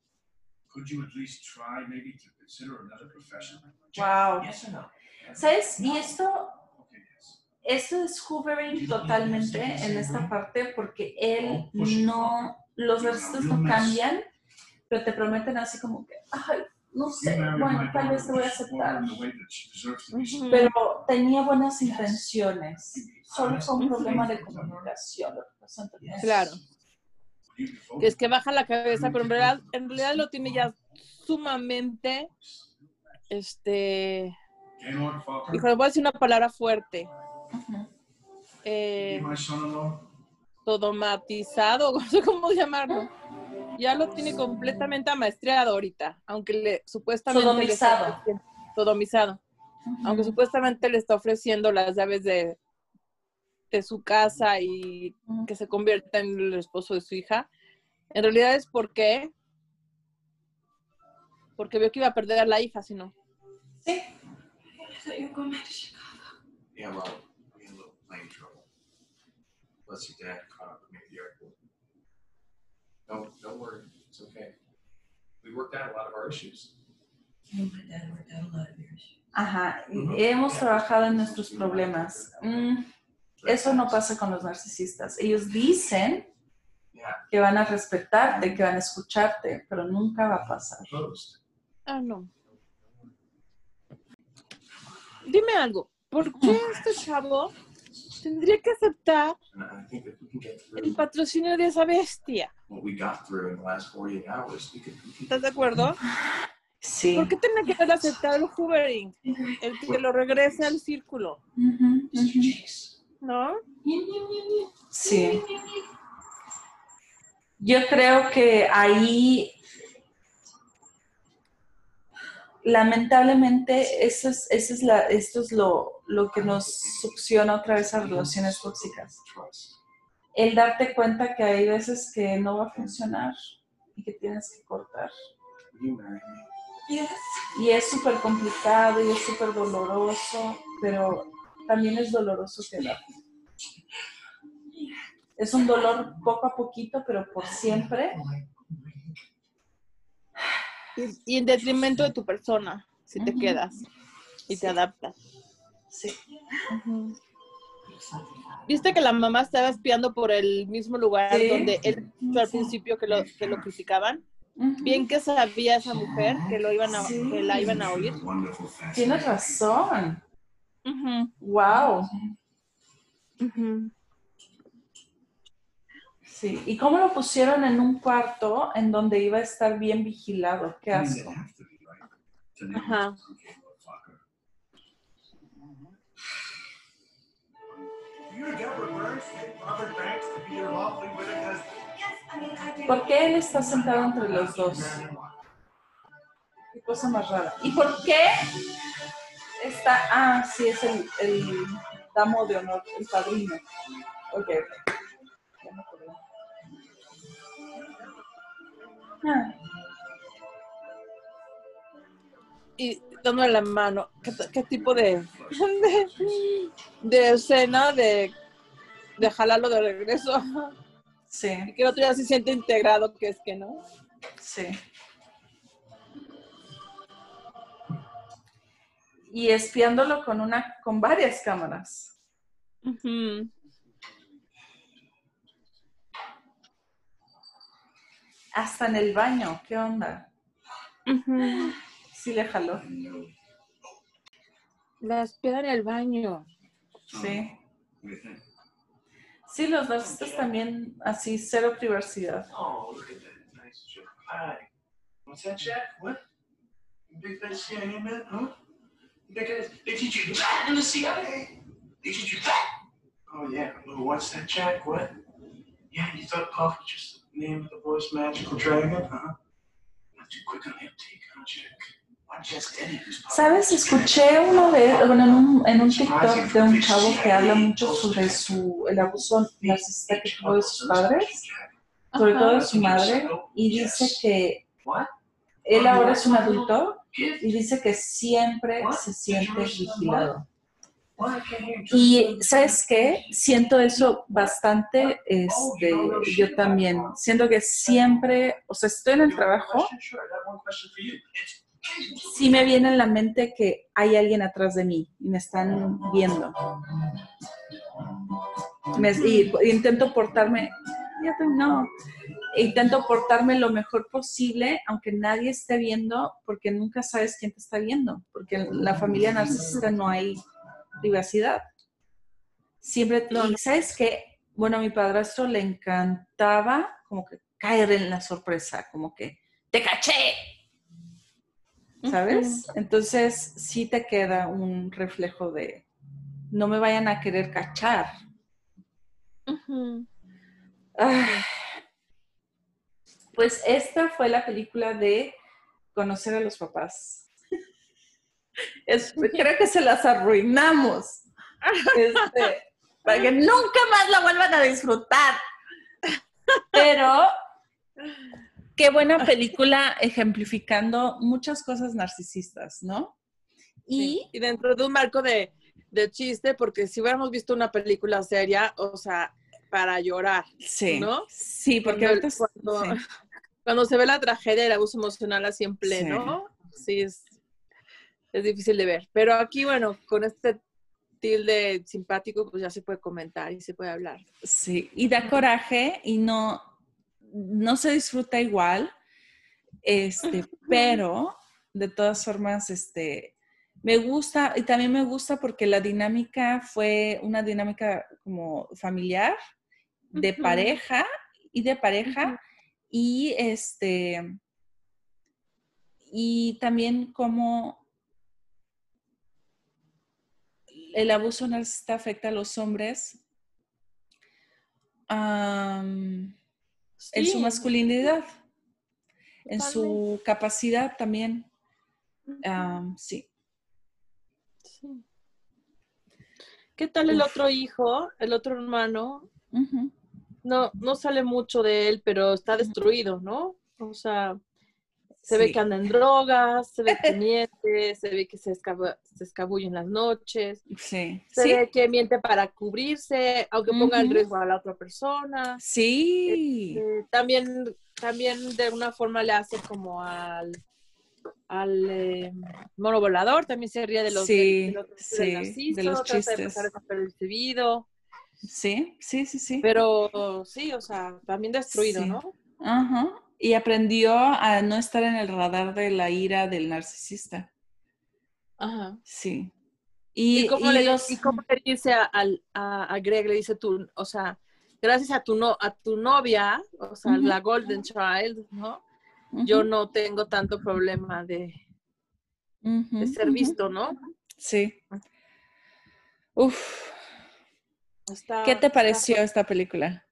Could you at least try maybe to consider another profession? Wow. Yes or no? ¿Sabes? Y esto, Okay, yes. esto es hoovering totalmente en esta parte porque él no, los narcisistas no cambian, pero te prometen así como que, ay, no sé, bueno, tal vez te voy a aceptar. Pero tenía buenas intenciones. Solo fue un problema de comunicación. Claro. Que es que baja la cabeza, pero en realidad, en realidad lo tiene ya sumamente, este, Falker, híjole, voy a decir una palabra fuerte, eh, sodomatizado, no sé cómo llamarlo. Ya lo tiene completamente amaestriado ahorita, aunque le supuestamente le está Sodomizado. aunque supuestamente le está ofreciendo las llaves de, de su casa y que se convierta en el esposo de su hija. En realidad es porque porque vio que iba a perder a la hija, si no. Sí. Yeah, well, we had a little plane trouble. Plus, your dad caught up with me at the airport. No, don't worry, it's okay. We worked out a lot of our issues. Ajá. Hemos trabajado en nuestros problemas. Mm, Eso no pasa con los narcisistas. Ellos dicen Yeah, que van a respetarte, que van a escucharte, pero nunca va a pasar. Ah, no. Dime algo, ¿por qué este chavo tendría que aceptar el patrocinio de esa bestia? what we got through in the last 48 hours. We could, we could ¿Estás de acuerdo? Sí. ¿Por qué tiene que aceptar el hoovering? El que lo regrese al círculo. ¿no? Sí. Yo creo que ahí, lamentablemente, eso es, eso es la, esto es lo, lo que nos succiona otra vez a relaciones tóxicas. El darte cuenta que hay veces que no va a funcionar y que tienes que cortar. Y es súper complicado y es súper doloroso, pero también es doloroso quedar. Es un dolor poco a poquito, pero por siempre. Y, y en detrimento de tu persona, si te quedas y te adaptas. Sí. ¿Viste que la mamá estaba espiando por el mismo lugar Sí. donde él dijo al principio que lo, que lo criticaban? Bien que sabía esa mujer que lo iban a, Sí. que la iban a oír. Tienes razón. Ujú, Wow. Sí. ¿Y cómo lo pusieron en un cuarto en donde iba a estar bien vigilado? Qué asco. Ajá. ¿Por qué él está sentado entre los dos? Qué cosa más rara. ¿Y por qué está? Ah, sí, es el, el damo de honor, el padrino. Ok, ok. Ya me acordé. Ah, Y dándole la mano. ¿Qué, qué tipo de, de, de escena de, de jalarlo de regreso? sí, Y que el otro ya se siente integrado, que es que no. sí. Y espiándolo con una, con varias cámaras. Hasta en el baño. ¿Qué onda? Ujú. Sí le jaló. La espera en el baño. Sí. Sí, los narcisistas también así, cero privacidad. Oh, look at that nice joke. Hi. What's that, Jack? What? Big CIA man, huh? They teach you that in the CIA? They teach you that? Oh, yeah. Well, what's that, Jack? What? Yeah, you thought Puff was just the name of the voice magical dragon, huh? Not too quick on the uptake, huh, Jack? ¿Sabes? Escuché una vez, bueno, en un, TikTok de un chavo que habla mucho sobre su, el abuso narcisista que de sus padres, sobre todo de su madre, y dice que él ahora es un adulto y dice que siempre se siente vigilado. Y sabes qué, siento eso bastante, este, yo también, siento que siempre, o sea, estoy en el trabajo, sí me viene en la mente que hay alguien atrás de mí y me están viendo. Me- y, intento portarme, ya no, intento portarme lo mejor posible, aunque nadie esté viendo, porque nunca sabes quién te está viendo, porque en la familia narcisista no hay privacidad. Siempre, y sabes qué, bueno, a mi padrastro le encantaba como que caer en la sorpresa, como que, te caché, ¿sabes? Entonces sí te queda un reflejo de, no me vayan a querer cachar. Ay. Pues esta fue la película de conocer a los papás. Es- creo que se las arruinamos. Este, para que nunca más la vuelvan a disfrutar. Pero qué buena película ejemplificando muchas cosas narcisistas, ¿no? Sí, Y dentro de un marco de, de chiste, porque si hubiéramos visto una película seria, o sea, para llorar, sí, ¿no? sí, porque Cuando- ahorita cuando- sí. cuando se ve la tragedia y el abuso emocional así en pleno, sí, es, es difícil de ver. Pero aquí, bueno, con este tilde simpático, pues ya se puede comentar y se puede hablar. Sí, y da coraje y no, no se disfruta igual, este, pero de todas formas, este, me gusta, y también me gusta porque la dinámica fue una dinámica como familiar, de pareja y de pareja, y este, y también como el abuso narcisista afecta a los hombres en su masculinidad, en su capacidad también. am, sí. sí. ¿Qué tal el otro hijo, el otro hermano? No, no sale mucho de él, pero está destruido, ¿no? O sea, se ve que anda en drogas, se ve que miente, se ve que se, escaba- se escabulle en las noches, Sí. se Sí. ve que miente para cubrirse, aunque ponga en Ujú. riesgo a la otra persona. Sí. Eh, también, también de alguna forma le hace como al, al eh, mono volador, también se ríe de los, Sí, de, los, del sí, de los trata de pasar chistes. desapercibido, Sí, sí, sí, sí. pero sí, o sea, también destruido, Sí. ¿no? Ajá. Y aprendió a no estar en el radar de la ira del narcisista. Ajá. Sí. Y, ¿Y, cómo, y le, los- y cómo le dice a, al- a, a Greg, le dice tú, o sea, gracias a tu, no, a tu novia, o sea, la Golden Child, ¿no? Yo no tengo tanto problema de, de ser visto, ¿no? Sí. Uf. Está- ¿Qué te pareció esta película?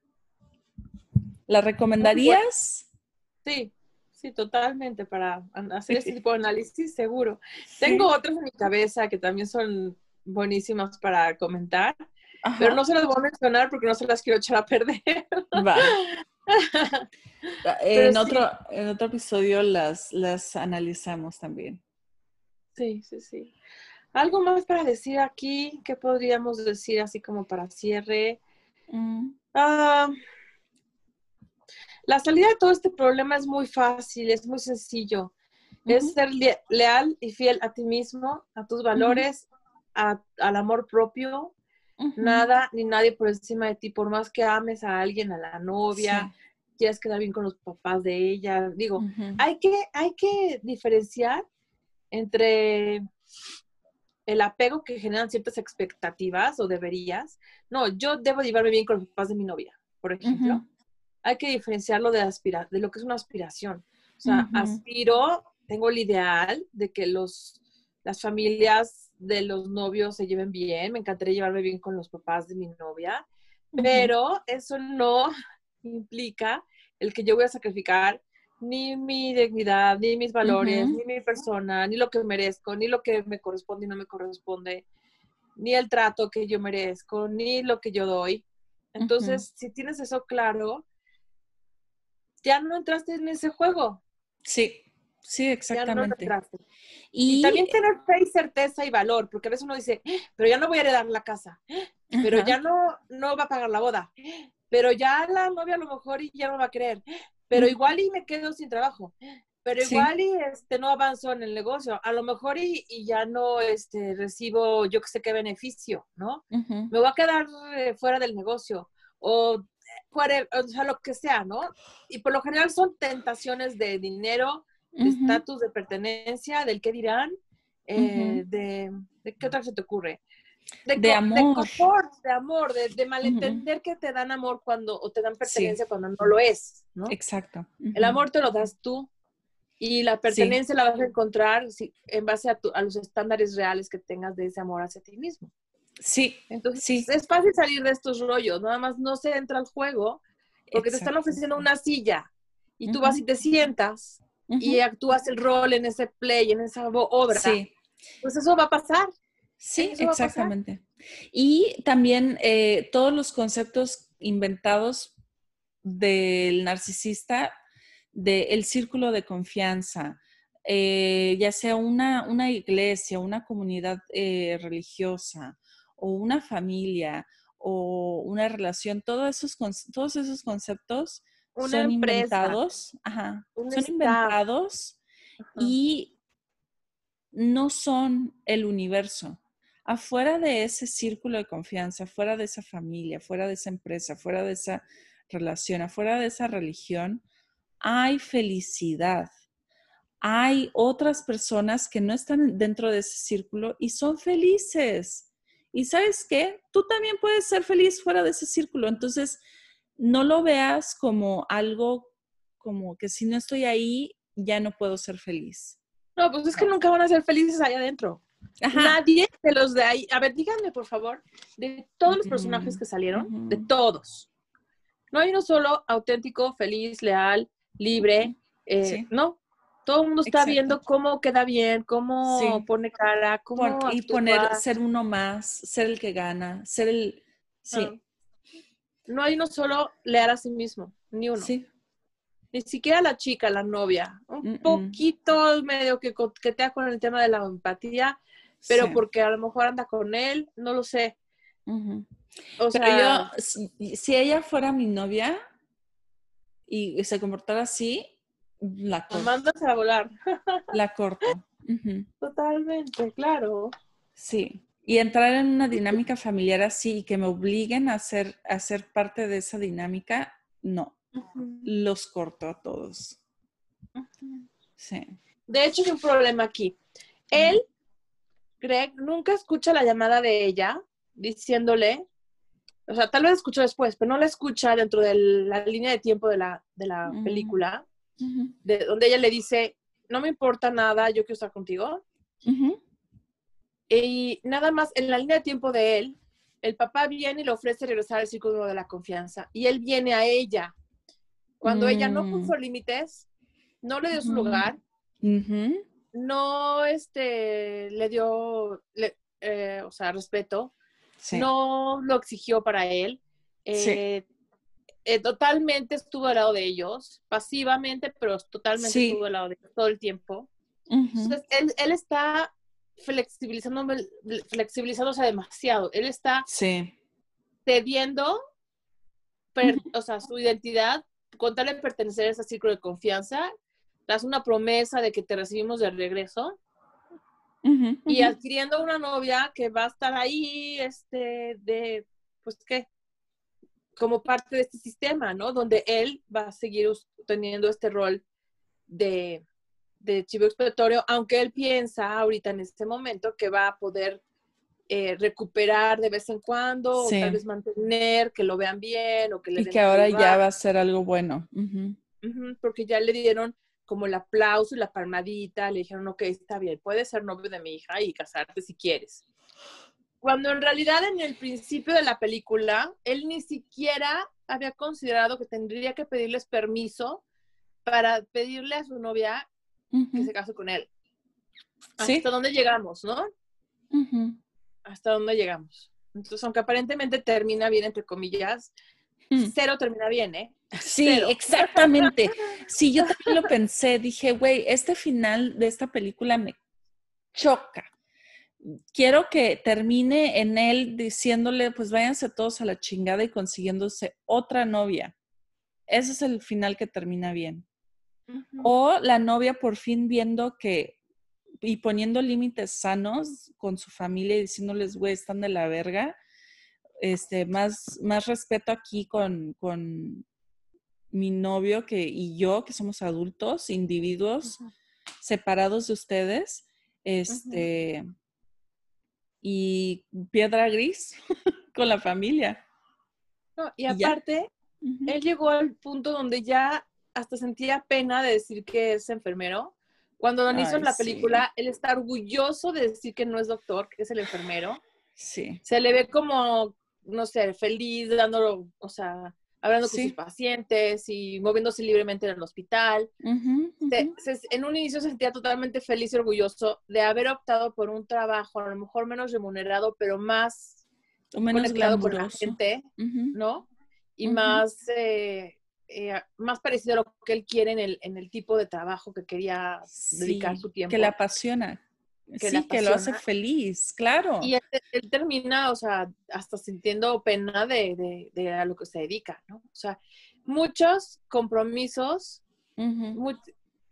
¿La recomendarías? Sí, sí, totalmente, para hacer este tipo de análisis, seguro. Tengo otras en mi cabeza que también son buenísimas para comentar, Ajá. pero no se las voy a mencionar porque no se las quiero echar a perder. Va. En sí. otro, en otro episodio las, las analizamos también. Sí, sí, sí. ¿Algo más para decir aquí? ¿Qué podríamos decir así como para cierre? Mm, Ah, la salida de todo este problema es muy fácil, es muy sencillo. Es ser le- leal y fiel a ti mismo, a tus valores, a- al amor propio. Nada ni nadie por encima de ti, por más que ames a alguien, a la novia, quieras quedar bien con los papás de ella. Digo, Sí, hay que, hay que diferenciar entre el apego que generan ciertas expectativas o deberías. No, yo debo llevarme bien con los papás de mi novia, por ejemplo. Hay que diferenciarlo de, aspira de lo que es una aspiración. O sea, Ujú. aspiro, tengo el ideal de que los, las familias de los novios se lleven bien. Me encantaría llevarme bien con los papás de mi novia, Ujú. pero eso no implica el que yo voy a sacrificar ni mi dignidad, ni mis valores, Ujú. ni mi persona, ni lo que merezco, ni lo que me corresponde y no me corresponde, ni el trato que yo merezco, ni lo que yo doy. Entonces, si tienes eso claro, ya no entraste en ese juego. Sí, sí, Ya no exactamente. y, Y también tener fe y certeza y valor, porque a veces uno dice, "Eh, pero ya no voy a heredar la casa, pero Ajá. ya no, no va a pagar la boda, pero ya la novia a lo mejor y ya no va a querer, pero igual y me quedo sin trabajo, pero Sí. igual y este, no avanzo en el negocio, a lo mejor y, y ya no este, recibo yo que sé qué beneficio, ¿no? Me voy a quedar eh, fuera del negocio o fuera, o sea, lo que sea, ¿no? Y por lo general son tentaciones de dinero, de estatus, de pertenencia, del qué dirán, eh, Ujú. de, de qué otra se te ocurre. De, De amor. confort, de amor, de, de malentender que te dan amor cuando, o te dan pertenencia cuando no lo es, ¿no? Exacto. El amor te lo das tú y la pertenencia la vas a encontrar si- en base a, tu- a los estándares reales que tengas de ese amor hacia ti mismo. Sí, Entonces, Sí. es fácil salir de estos rollos, nada más no se entra al juego porque te están ofreciendo una silla y tú vas y te sientas y actúas el rol en ese play, en esa obra, Sí, pues eso va a pasar. sí, pasar. exactamente. Y también eh, todos los conceptos inventados del narcisista, del círculo de confianza, eh, ya sea una, una iglesia, una comunidad eh, religiosa o una familia o una relación, todos esos, todos esos conceptos Una son empresa, inventados, ajá, son staff. inventados Ajá. y no son el universo. Afuera de ese círculo de confianza, fuera de esa familia, fuera de esa empresa, fuera de esa relación, afuera de esa religión, hay felicidad. Hay otras personas que no están dentro de ese círculo y son felices. Y sabes qué? Tú también puedes ser feliz fuera de ese círculo. Entonces, no lo veas como algo como que si no estoy ahí, ya no puedo ser feliz. No, pues es que nunca van a ser felices allá adentro. Ajá. Nadie de los de ahí. A ver, díganme, por favor, de todos los personajes que salieron, de todos. No hay uno solo auténtico, feliz, leal, libre. eh, Sí. No. Todo el mundo está Exacto. viendo cómo queda bien, cómo Sí. pone cara, cómo. Y poner, ser uno más, ser el que gana, ser el... Sí, Ah. No hay uno solo leal a sí mismo, ni uno. sí, Ni siquiera la chica, la novia. Un poquito medio que coquetea con el tema de la empatía, pero sí. porque a lo mejor anda con él, no lo sé. O Pero sea, yo, si, si ella fuera mi novia y se comportara así, la lo corto. mandas a volar. La corto. Totalmente, claro. Sí. Y entrar en una dinámica familiar así y que me obliguen a ser, a ser parte de esa dinámica, no. Los corto a todos. Sí. De hecho, hay un problema aquí. Él, Greg, nunca escucha la llamada de ella diciéndole, o sea, tal vez escuchó después, pero no la escucha dentro de la línea de tiempo de la, de la Mm. De, donde ella le dice, no me importa nada, yo quiero estar contigo. Y nada más, en la línea de tiempo de él, el papá viene y le ofrece regresar al círculo de la confianza. Y él viene a ella. Cuando ella no Mm. puso límites, no le dio su lugar, no este, le dio, le- eh, o sea, respeto, Sí. no lo exigió para él. Sí. Eh, totalmente estuvo al lado de ellos, pasivamente, pero totalmente Sí. estuvo al lado de ellos todo el tiempo. Entonces, él, él está flexibilizando, flexibilizándose demasiado. Él está Sí. cediendo, per- o sea, su identidad, con tal de pertenecer a ese círculo de confianza, das una promesa de que te recibimos de regreso y adquiriendo una novia que va a estar ahí, este, de, pues, ¿qué? Como parte de este sistema, ¿no? Donde él va a seguir teniendo este rol de, de chivo expiatorio, aunque él piensa ahorita en este momento que va a poder eh, recuperar de vez en cuando, Sí. o tal vez mantener, que lo vean bien, o que le Y den que ahora ya va a ser algo bueno. Porque ya le dieron como el aplauso y la palmadita, le dijeron, ok, está bien, puedes ser novio de mi hija y casarte si quieres. Cuando en realidad en el principio de la película, él ni siquiera había considerado que tendría que pedirles permiso para pedirle a su novia que se case con él. Sí. Hasta dónde llegamos, ¿no? Hasta dónde llegamos. Entonces, aunque aparentemente termina bien, entre comillas, Hmm. cero termina bien, ¿eh? Sí, Cero. exactamente. Sí, yo también lo pensé. Dije, güey, este final de esta película me choca. Quiero que termine en él diciéndole, pues váyanse todos a la chingada y consiguiéndose otra novia. Ese es el final que termina bien. O la novia por fin viendo que y poniendo límites sanos con su familia y diciéndoles, güey, están de la verga. Este, más, más respeto aquí con, con mi novio que, y yo, que somos adultos, individuos separados de ustedes. Este, y piedra gris con la familia. No, y aparte, él llegó al punto donde ya hasta sentía pena de decir que es enfermero. Cuando hizo en Ay, la sí. película, él está orgulloso de decir que no es doctor, que es el enfermero. Sí. Se le ve como, no sé, feliz, dándolo, o sea, hablando con sus pacientes y moviéndose libremente en el hospital. Se- en un inicio se sentía totalmente feliz y orgulloso de haber optado por un trabajo a lo mejor menos remunerado, pero más O menos conectado con la gente. ¿no? Y más, eh, eh, más parecido a lo que él quiere en el, en el tipo de trabajo que quería dedicar su tiempo. Que le apasiona. Que sí, que lo hace feliz, claro. Y él, él termina, o sea, hasta sintiendo pena de, de- de a lo que se dedica, ¿no? O sea, muchos compromisos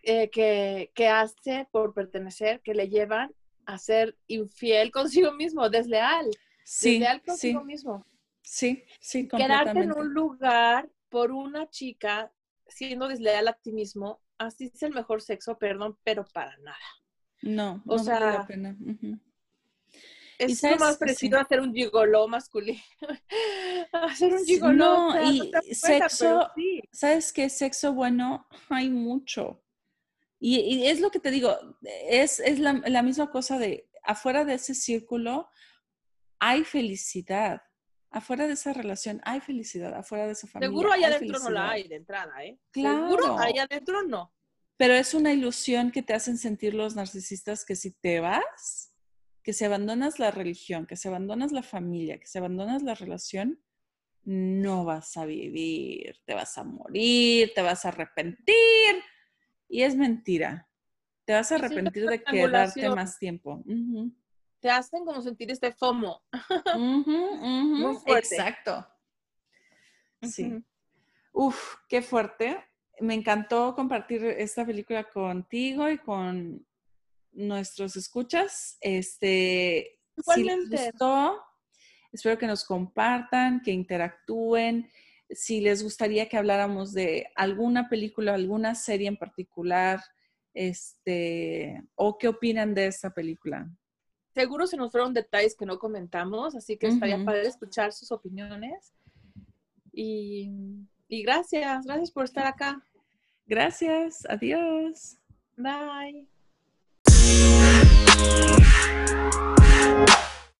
eh, que, que hace por pertenecer, que le llevan a ser infiel consigo mismo, desleal, Sí, desleal sí, consigo mismo. sí, sí, Quedarte en un lugar por una chica siendo desleal a ti mismo, así es el mejor sexo, perdón, pero para nada. No, o no vale la sea, pena. Es sabes más sí. parecido a hacer un gigoló masculino. hacer un Sí, gigoló. no, o sea, y cuenta, sexo- sí. ¿Sabes qué? Sexo bueno hay mucho. Y, y es lo que te digo, es, es la, la misma cosa de afuera de ese círculo hay felicidad. Afuera de esa relación hay felicidad. Afuera de esa familia. Seguro allá hay adentro no la hay de entrada, ¿eh? Claro. Seguro allá adentro no. Pero es una ilusión que te hacen sentir los narcisistas que si te vas, que si abandonas la religión, que si abandonas la familia, que si abandonas la relación, no vas a vivir, te vas a morir, te vas a arrepentir. Y es mentira. Te vas a arrepentir de quedarte más tiempo. Te hacen como sentir este FOMO. Muy fuerte. Exacto. Sí. Uf, qué fuerte. Me encantó compartir esta película contigo y con nuestros escuchas. Este, si les gustó, espero que nos compartan, que interactúen. Si les gustaría que habláramos de alguna película, alguna serie en particular, este, o qué opinan de esta película. Seguro se nos fueron detalles que no comentamos, así que estaría padre escuchar sus opiniones. Y, y gracias, gracias por estar acá. Gracias, adiós. Bye.